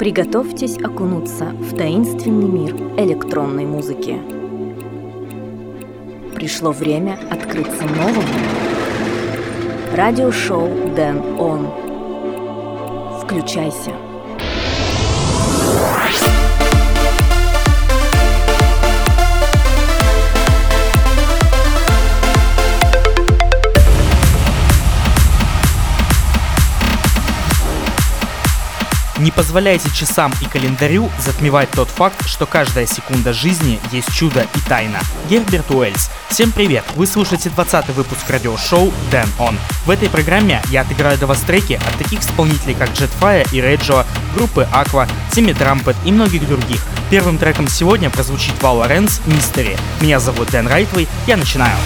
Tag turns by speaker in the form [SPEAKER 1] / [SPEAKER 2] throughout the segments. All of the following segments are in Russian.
[SPEAKER 1] Приготовьтесь окунуться в таинственный мир электронной музыки. Пришло время открыться новому. Радиошоу Дэн Он. Включайся.
[SPEAKER 2] Не позволяйте часам и календарю затмевать тот факт, что каждая секунда жизни есть чудо и тайна. Герберт Уэльс. Всем привет! Вы слушаете 20 выпуск радиошоу Дэн Он. В этой программе я отыграю до вас треки от таких исполнителей, как Jetfire и Reggio, группы Aqua, Тимми Трампет и многих других. Первым треком сегодня прозвучит Вау Mystery. Меня зовут Дэн Райтвей, я начинаю.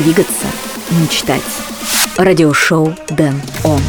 [SPEAKER 1] Двигаться, мечтать. Радиошоу Дэн Он.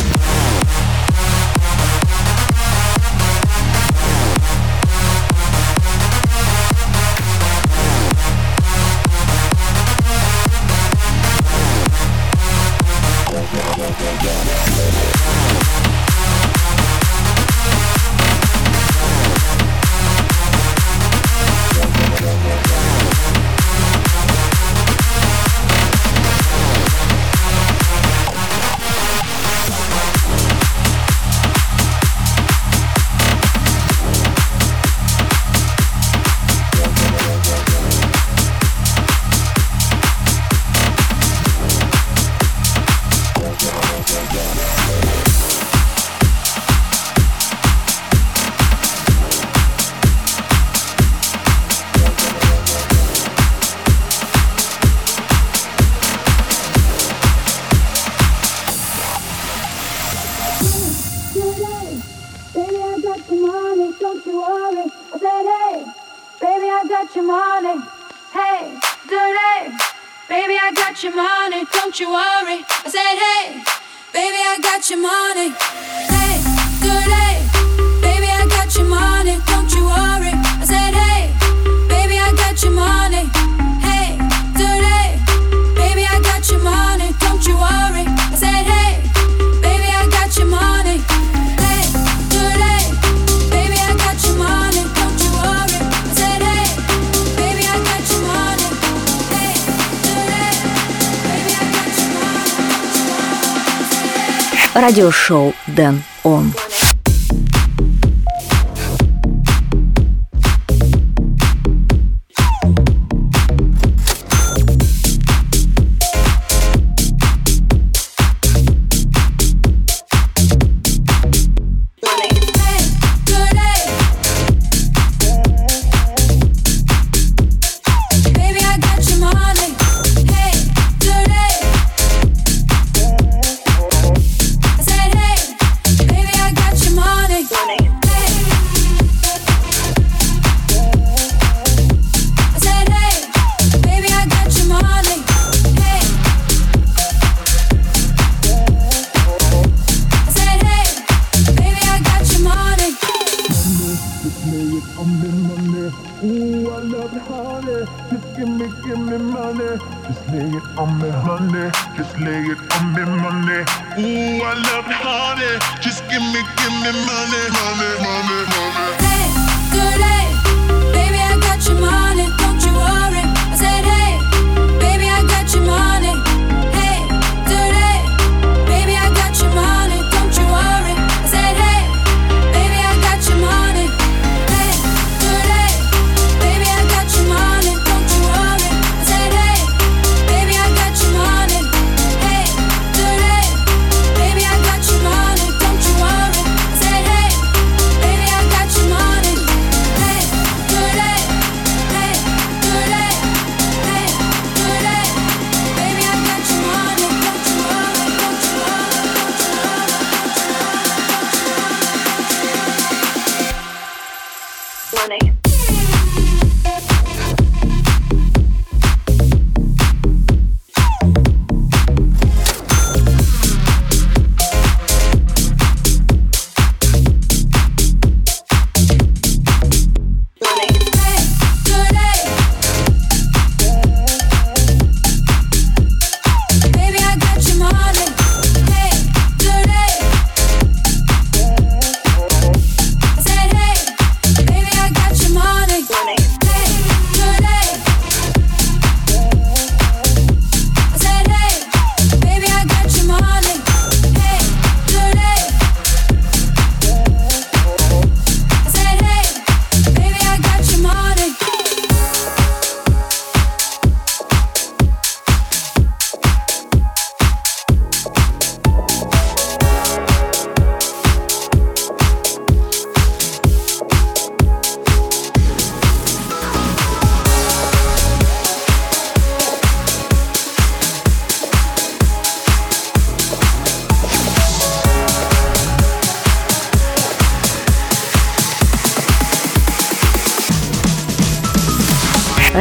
[SPEAKER 1] Радиошоу Дэн Он.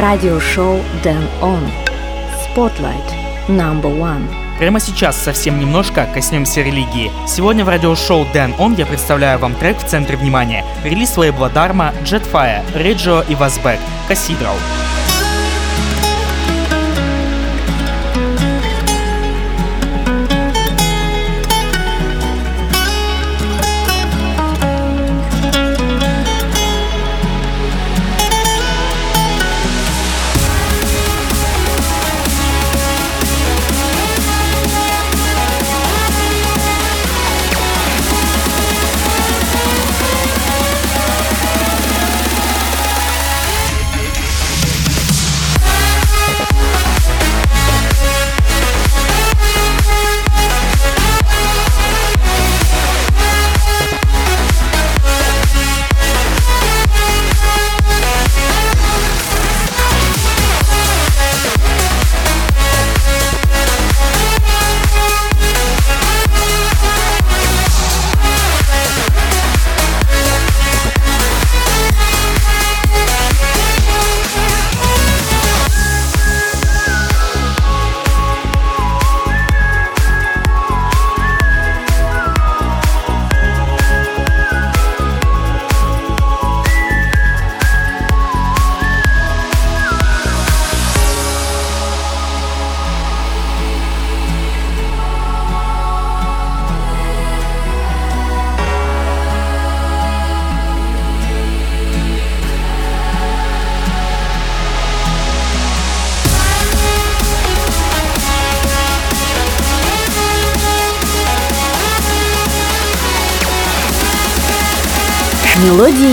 [SPEAKER 1] Радиошоу Дэн Он. Spotlight Number One.
[SPEAKER 2] Прямо сейчас совсем немножко коснемся религии. Сегодня в радиошоу Дэн Он я представляю вам трек в центре внимания. Релиз лейбла Dharma, Jetfire, Reggio и Вазбек, Cathedral.
[SPEAKER 3] Мелодии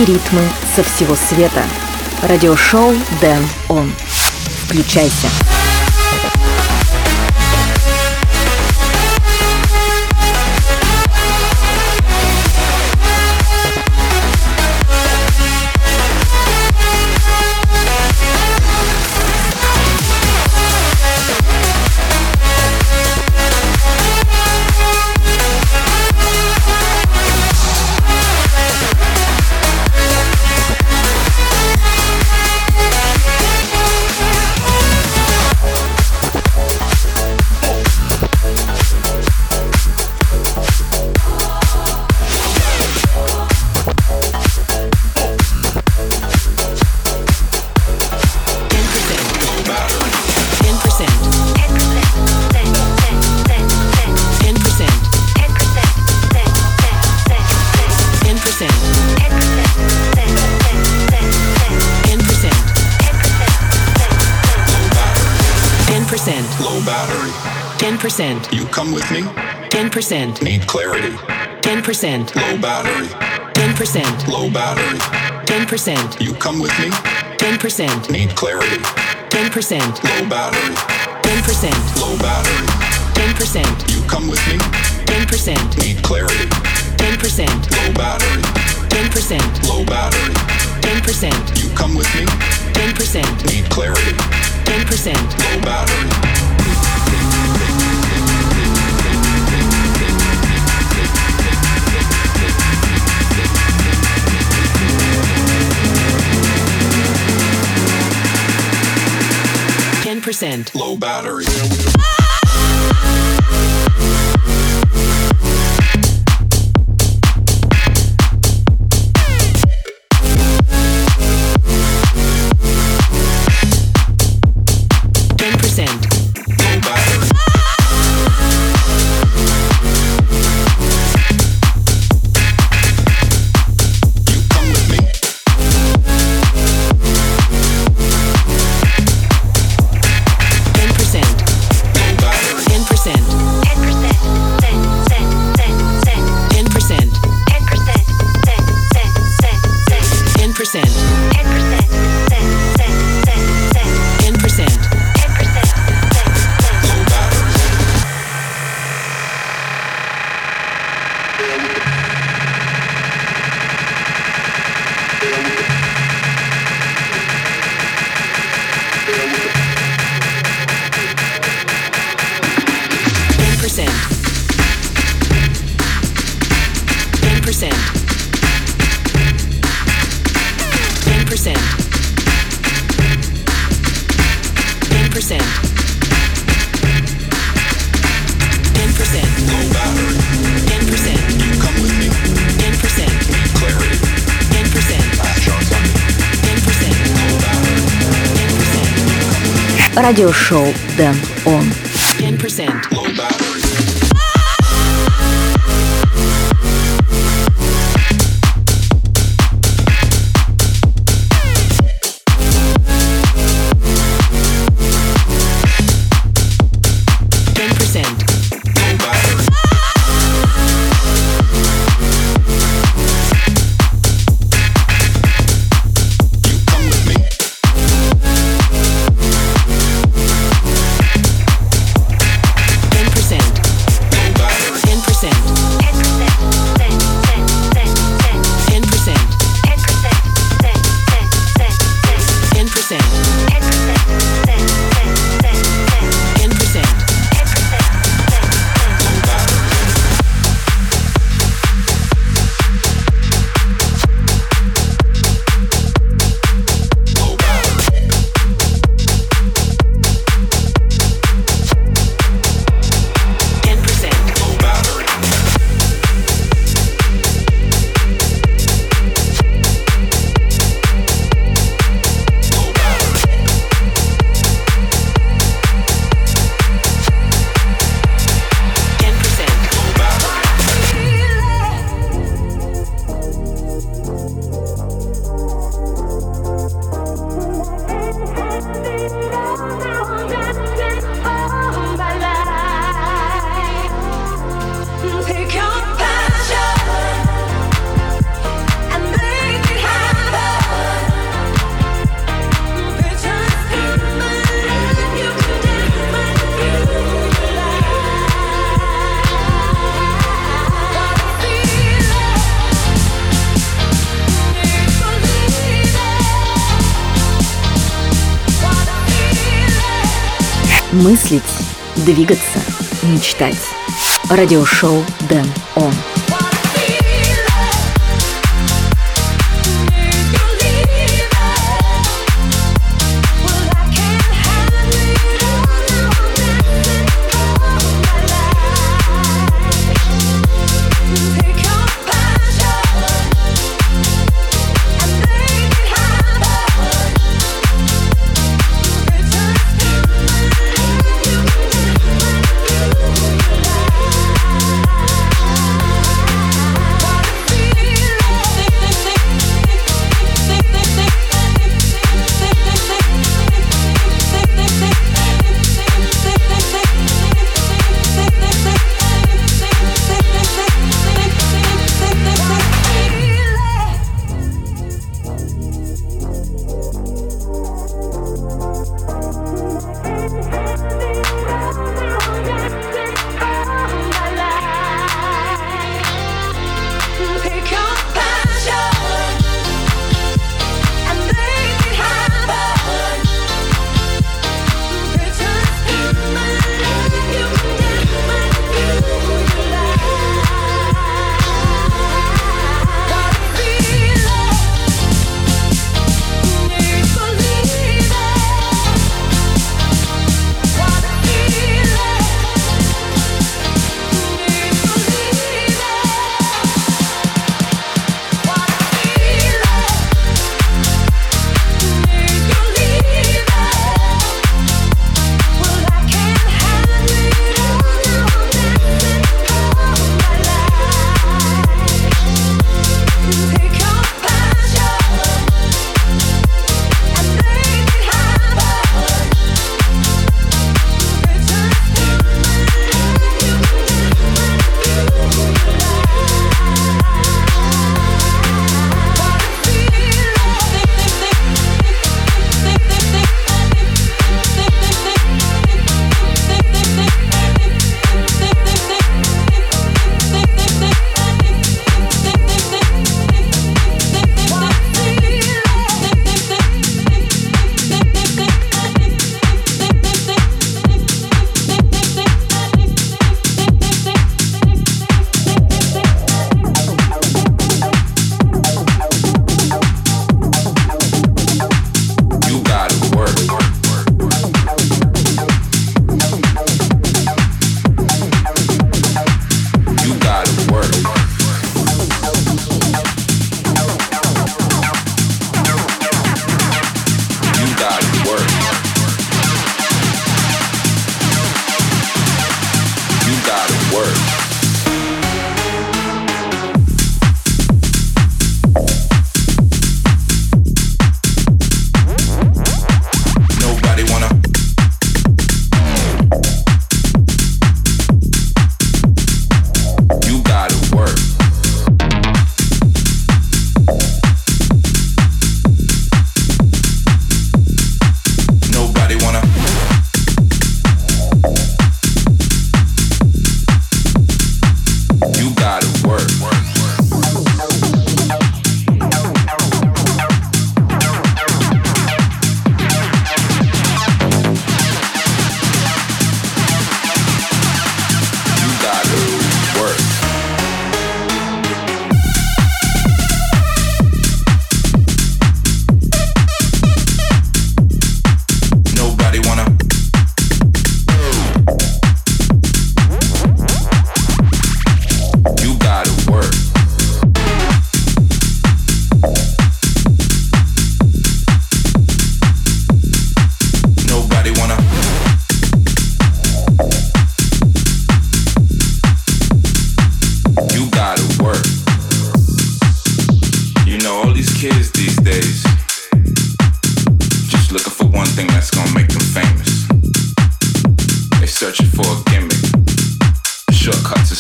[SPEAKER 3] ритмы со всего света. Радиошоу Дэн Он. Включайся.
[SPEAKER 4] Percent You come with me? 10%. Need clarity? 10%. Low battery? 10%. Low battery? 10%. You come with me? 10%. Need clarity? 10%. Low battery? 10%. Low battery? 10%. You come with me? 10%. Need clarity? 10%. Low battery? 10%. Low battery? 10%. You come with me? 10%. Need clarity? 10%. Low battery? 10%. Low battery.
[SPEAKER 3] радиошоу Дэн Он.
[SPEAKER 4] 10%.
[SPEAKER 5] Мыслить, двигаться, мечтать. Радиошоу Дэн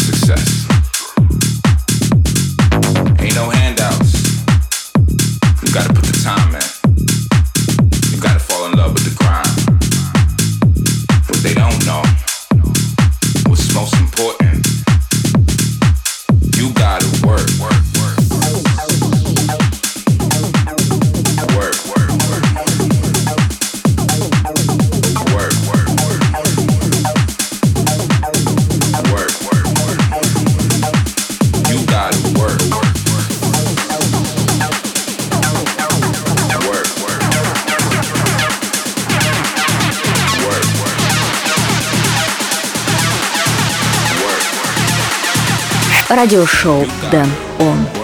[SPEAKER 5] success.
[SPEAKER 1] Радиошоу Дэн Он.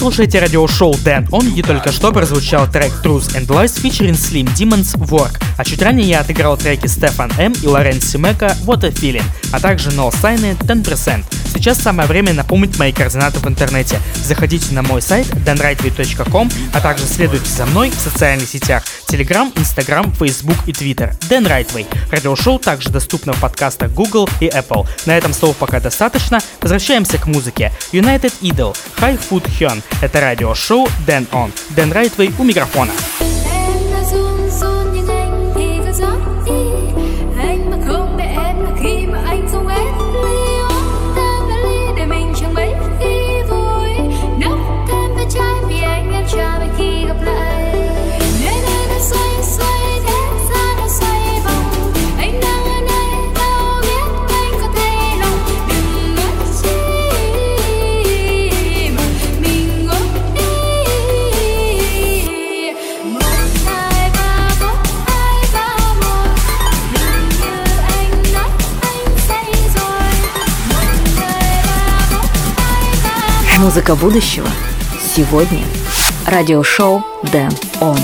[SPEAKER 2] Слушаете радиошоу Дэн Он, где только что прозвучал трек Truth and Lies featuring Slim Demons Work, а чуть ранее я отыграл треки Стефан М и Лорен Симека What a Feeling, а также No Sign 10%. Сейчас самое время напомнить мои координаты в интернете. Заходите на мой сайт danrightway.com, а также следуйте за мной в социальных сетях Telegram, Instagram, Facebook и Twitter. Dan Rightway. Радиошоу также доступно в подкастах Google и Apple. На этом слов пока достаточно. Возвращаемся к музыке. United Idol, High Food Hyun. Это радиошоу Dan On. Dan Rightway у микрофона.
[SPEAKER 1] Музыка будущего сегодня. Радиошоу Дэн Он.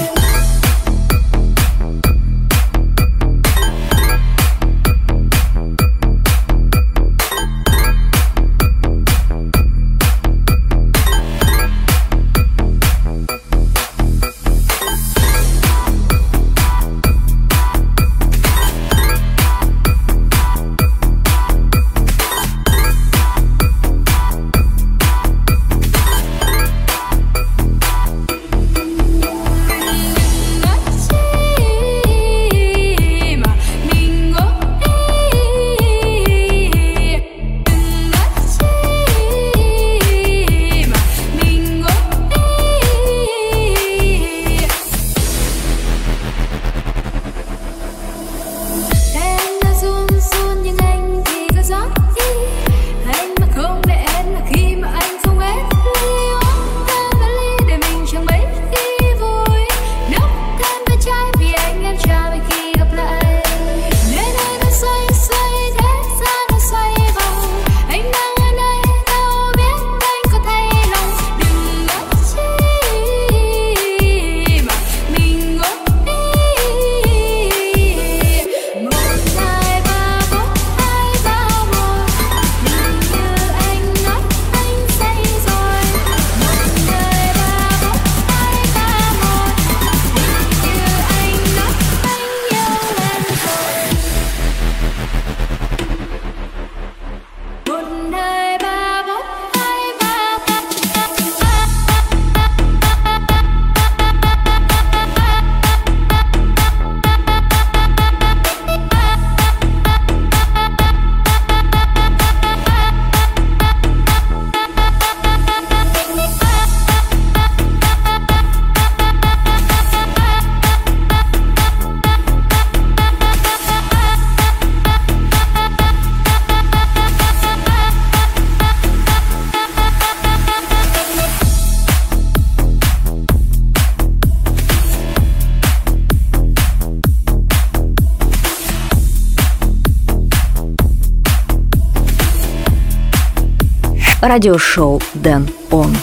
[SPEAKER 1] Радиошоу Дэн Он.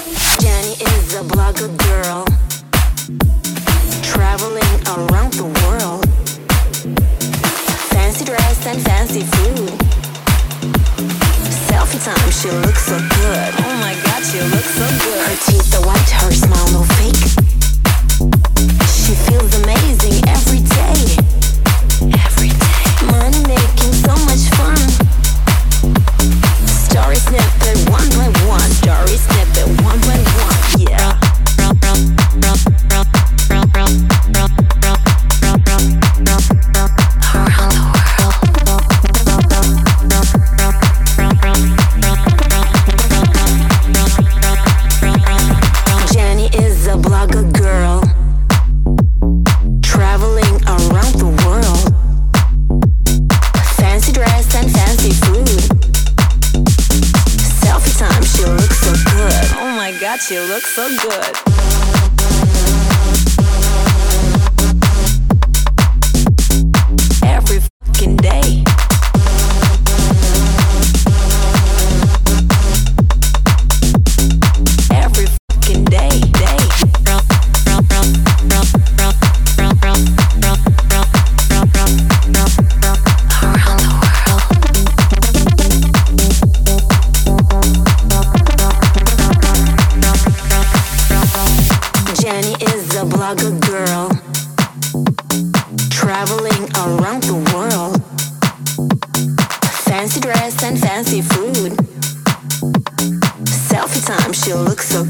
[SPEAKER 1] a
[SPEAKER 6] blogger girl,
[SPEAKER 7] traveling around the world. Fancy dress and fancy food. Selfie time, she looks so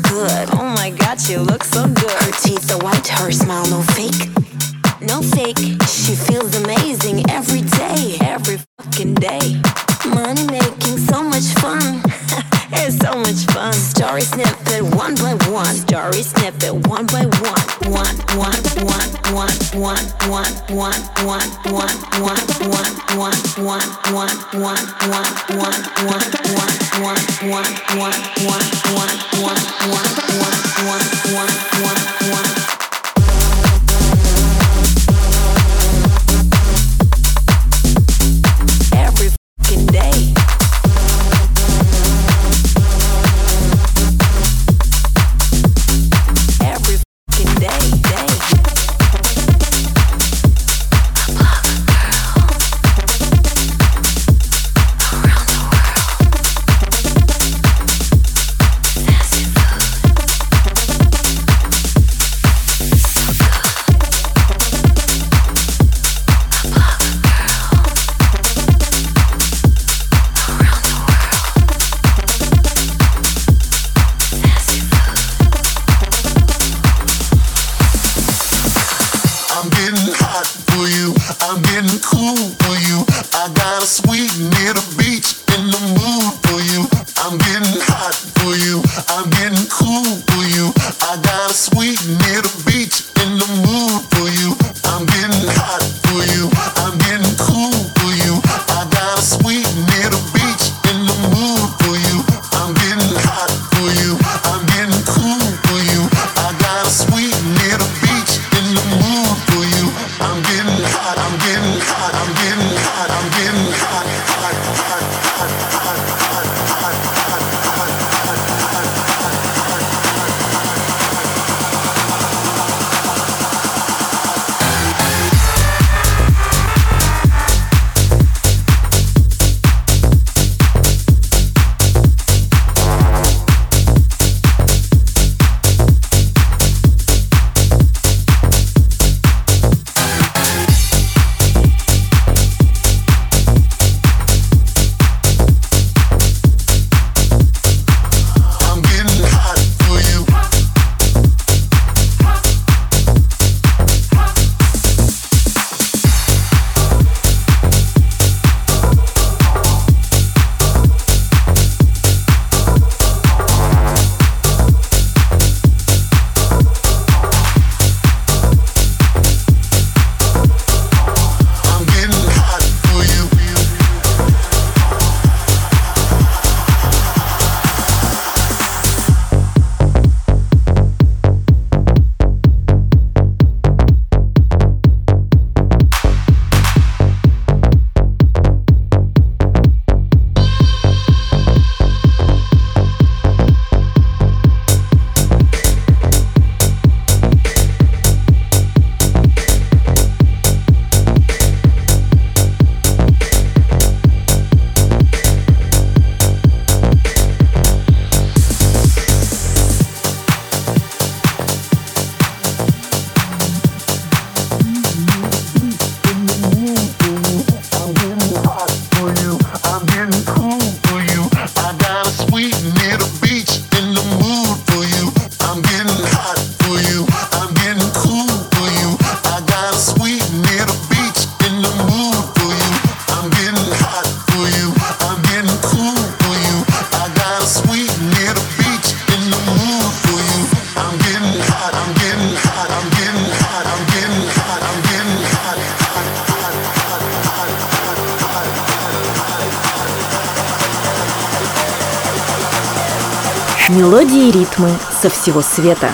[SPEAKER 6] ритмы со всего света.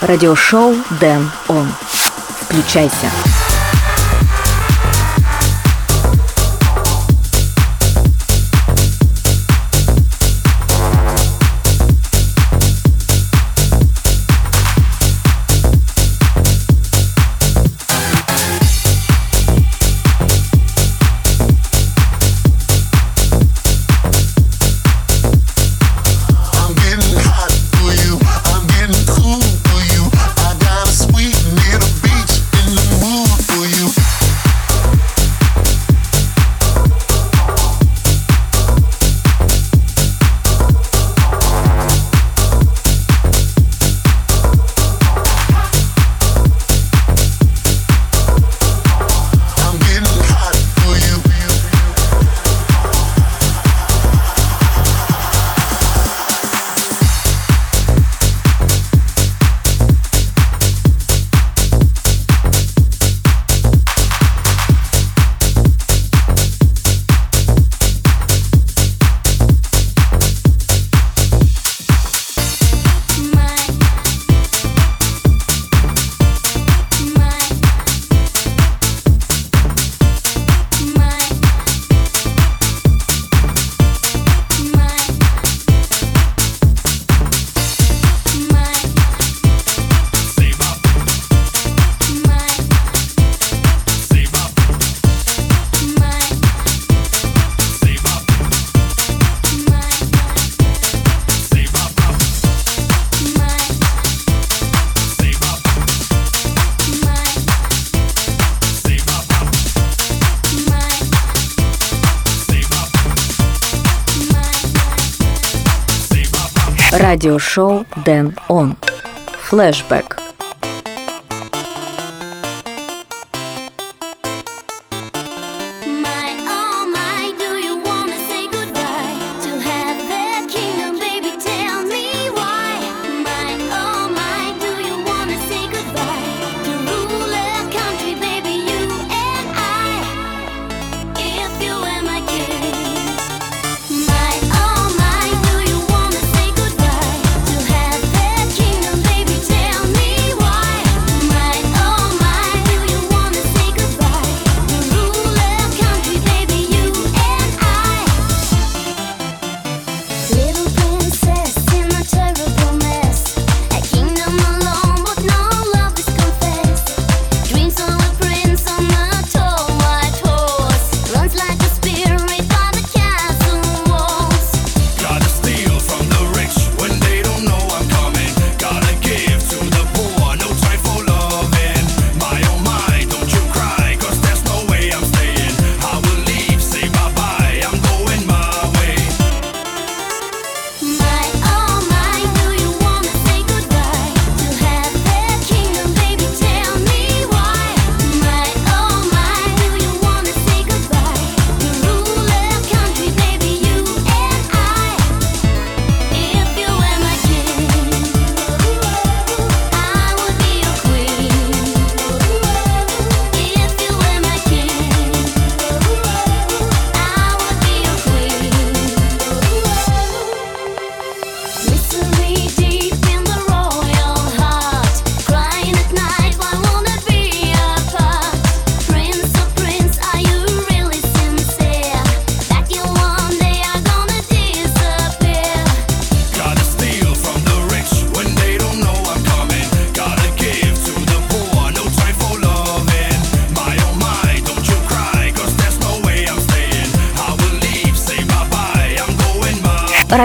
[SPEAKER 6] Радиошоу Дэн Он. Включайся. Радиошоу Дэн Он. Флэшбэк.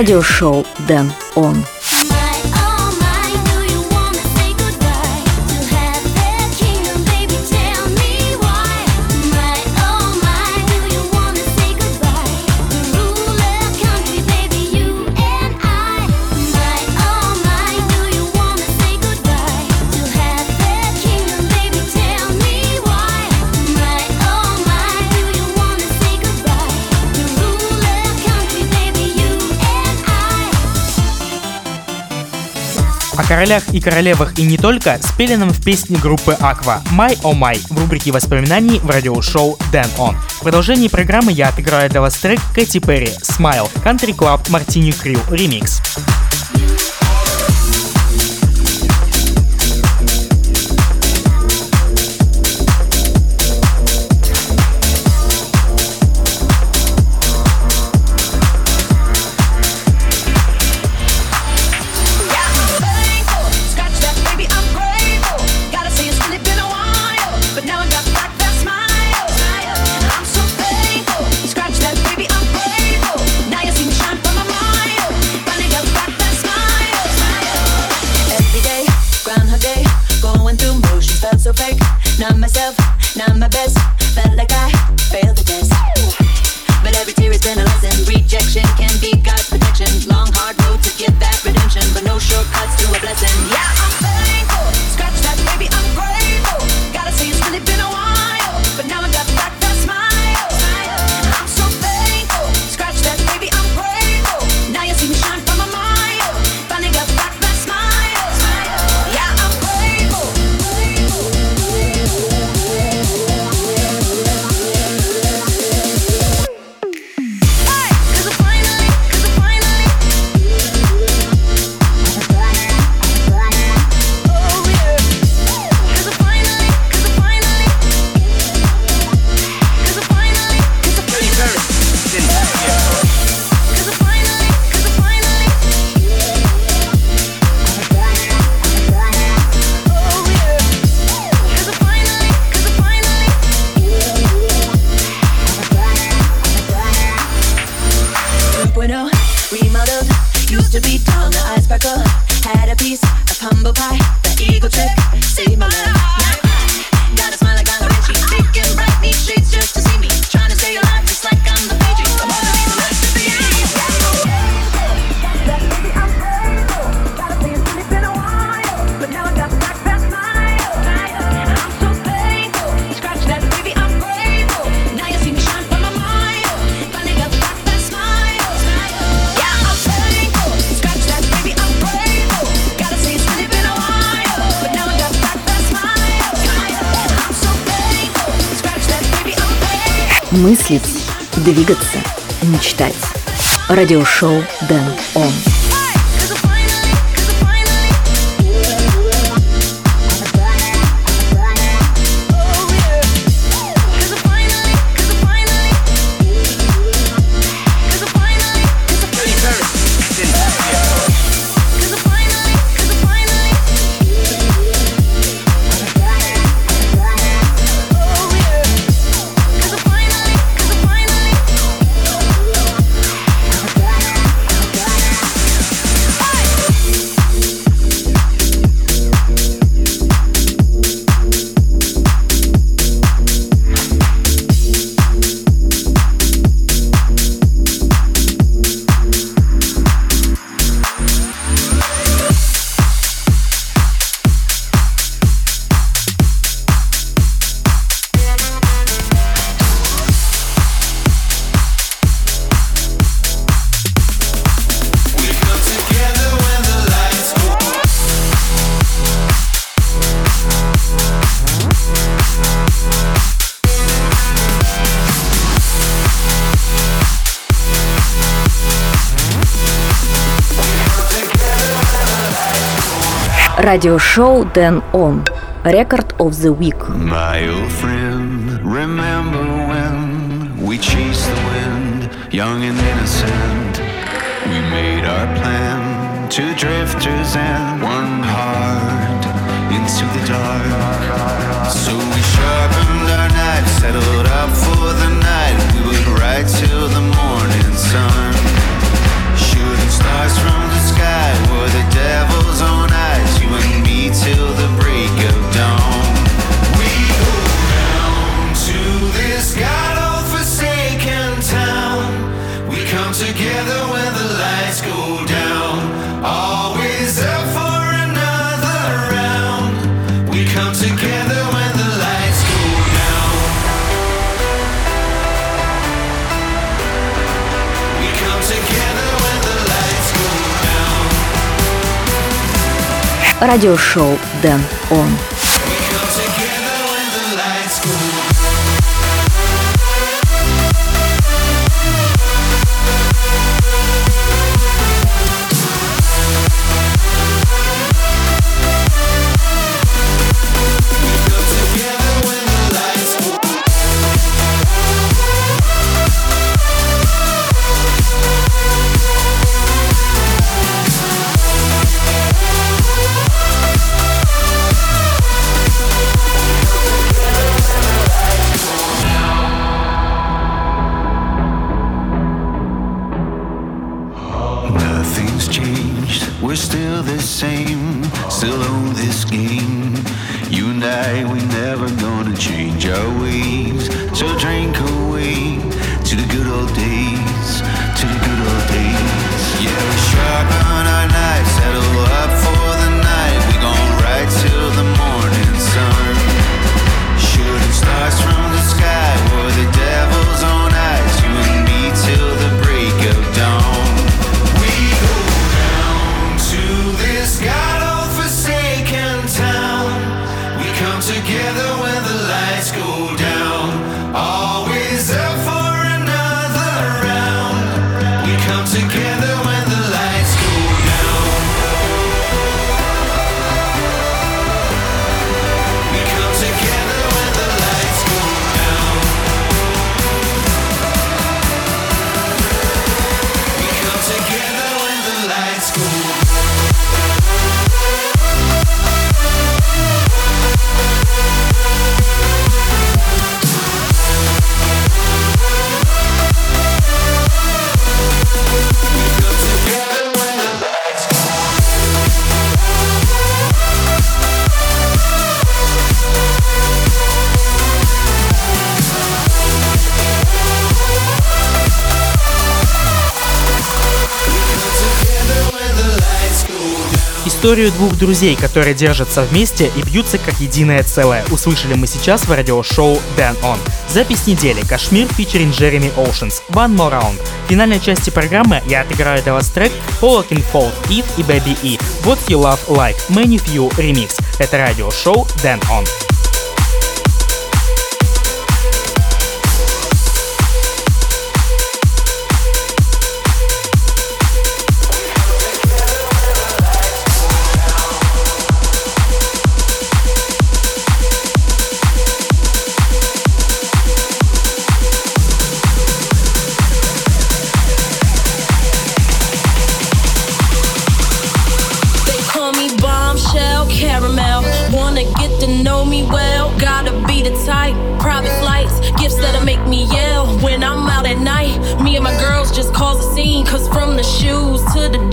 [SPEAKER 6] Радиошоу Дэн
[SPEAKER 2] королях и королевах и не только спели нам в песне группы Aqua «My Oh My» в рубрике воспоминаний в радиошоу Dan On. В продолжении программы я отыграю для вас трек Кэти Перри «Smile» Country Club Martini Crew Remix.
[SPEAKER 8] радиошоу «Дэн». радиошоу Дэн Он. Record of the Week. My old friend, remember when we chased the wind, young and innocent. We made our plan, two drifters and one heart. радиошоу «Дэн Он».
[SPEAKER 2] Историю двух друзей, которые держатся вместе и бьются как единое целое, услышали мы сейчас в радиошоу Dan On. Запись недели «Кашмир» фичерин Джереми Оушенс «One More Round». В финальной части программы я отыграю для вас трек «All I Can Fold», «If» и «Baby E», «What You Love Like», «Many Few» Remix. Это радиошоу Dan On.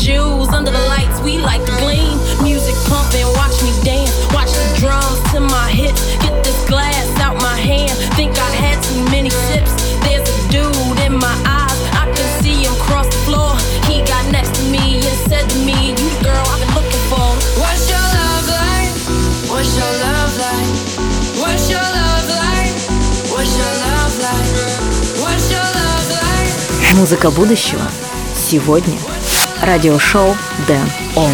[SPEAKER 9] shoes. Under the lights, we like to gleam. Music pumping, watch me dance. Watch the drums to my hips. Get this glass out my hand. Think I had too many sips. There's a dude in my eyes. I can see him cross the floor. He got next to me and said to me, You the girl I've been looking for. What's your love like? What's your love?
[SPEAKER 10] Музыка будущего сегодня – радиошоу Дэн Он.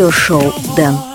[SPEAKER 1] Радиошоу Дэн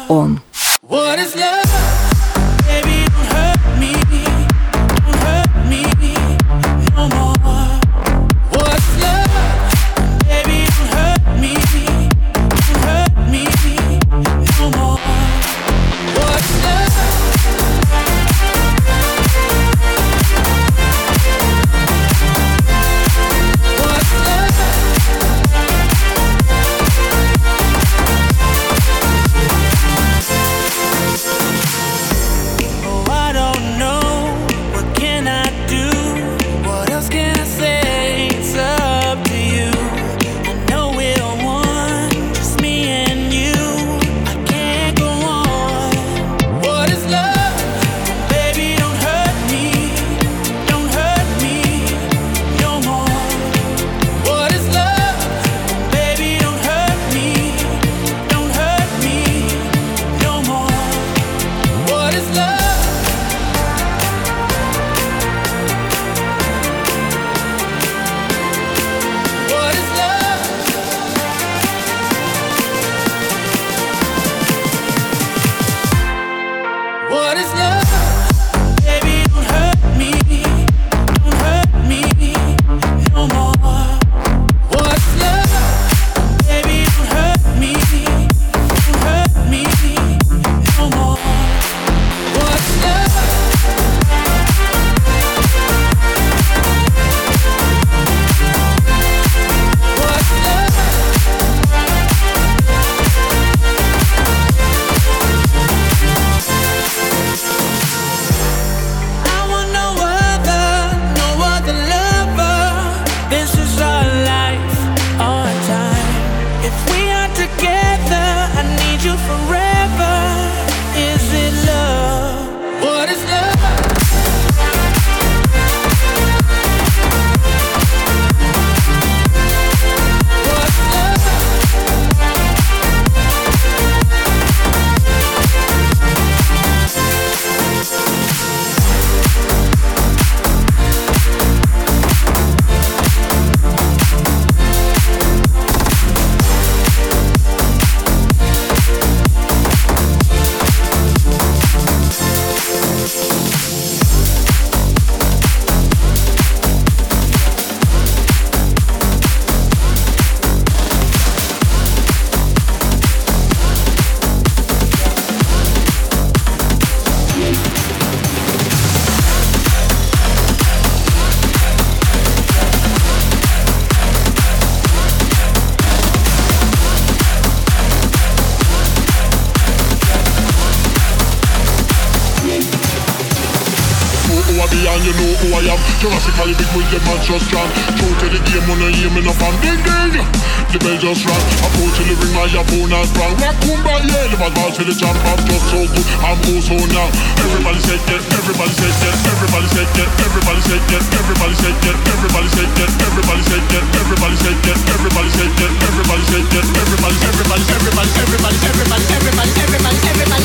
[SPEAKER 1] just strong.
[SPEAKER 9] True to the game, wanna hear me no fan. Ding ding, the bell just rang. I pull till the ring, my phone has sprung. Rakumba, yeah, the ball to the jump. I'm just so good, I'm also now. Everybody say it, everybody say it, everybody say it, everybody say it, everybody say it, everybody say it, everybody say it, everybody say it, everybody say it, everybody say it, everybody, everybody, everybody, everybody, everybody, everybody, everybody, everybody.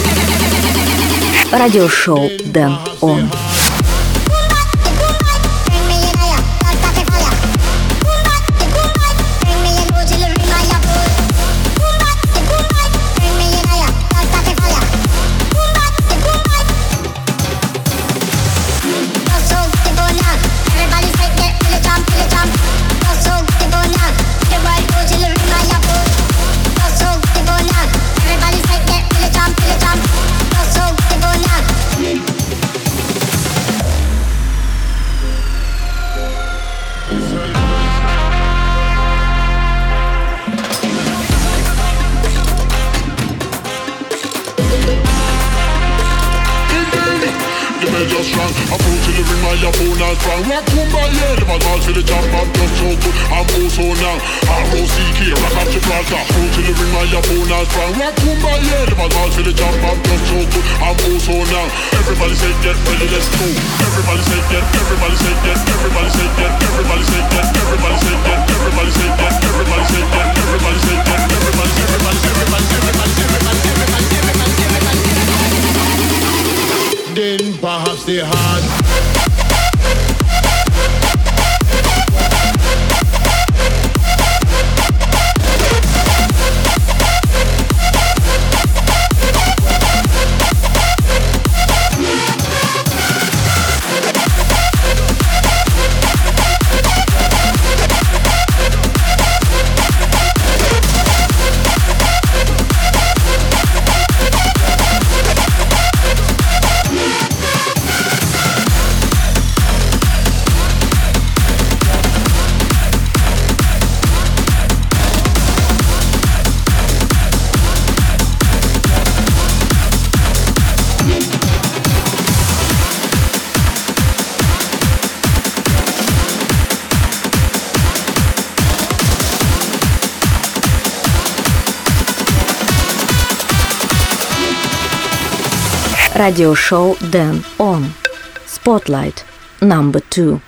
[SPEAKER 9] Радиошоу Дэн Он. just
[SPEAKER 11] strong Approach to the ring, my
[SPEAKER 9] opponent strong Rock Kumbaya, never
[SPEAKER 1] dance for the
[SPEAKER 12] jump I'm
[SPEAKER 13] just so good, I'm also now R.O.C.K, rock up Gibraltar Approach to the ring, my opponent strong Rock Kumbaya, never dance for the jump I'm just so good, I'm also now Everybody say get ready, let's go Everybody say get, everybody say get Everybody say get, everybody say get Everybody say get, everybody say get Everybody say get, everybody say get Everybody, everybody, get.
[SPEAKER 10] Perhaps they had
[SPEAKER 3] Радиошоу Дэн Он. Spotlight. Number two.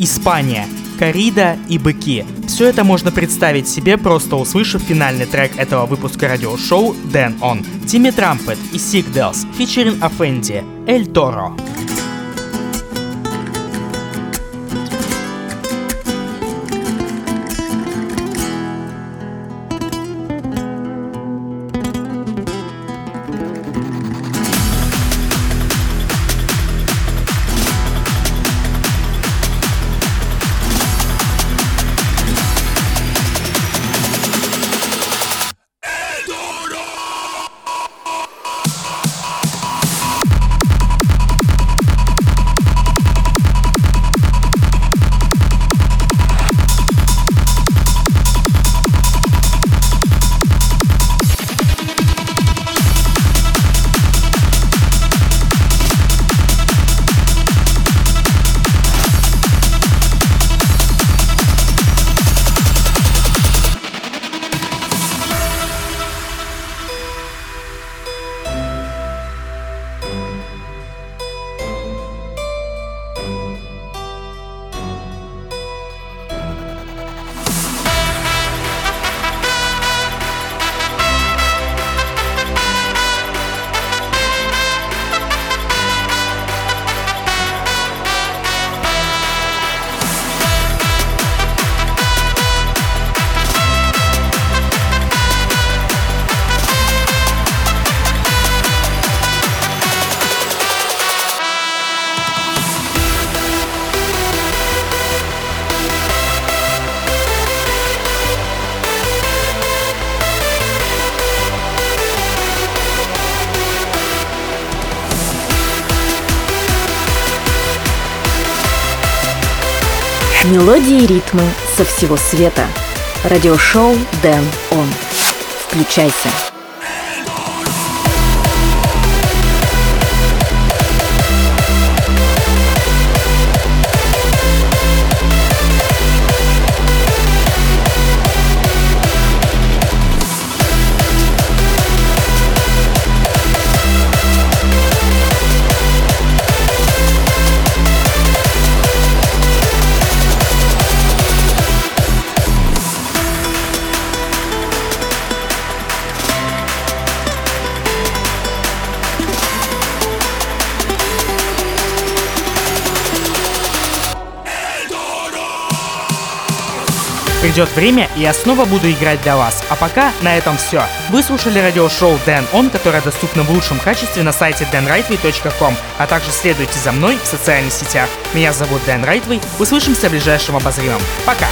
[SPEAKER 2] Испания. Корида и быки. Все это можно представить себе, просто услышав финальный трек этого выпуска радиошоу Дэн Он. Тимми Трампет и Сик Делс, фичерин Афенди, Эль Торо.
[SPEAKER 3] Мелодии и ритмы со всего света. Радиошоу Дэн Он. Включайся.
[SPEAKER 2] Придет время, и я снова буду играть для вас. А пока на этом все. Вы слушали радиошоу Дэн Он, которое доступно в лучшем качестве на сайте danrightway.com, а также следуйте за мной в социальных сетях. Меня зовут Дэн Райтвей. Услышимся в ближайшем обозримом. Пока!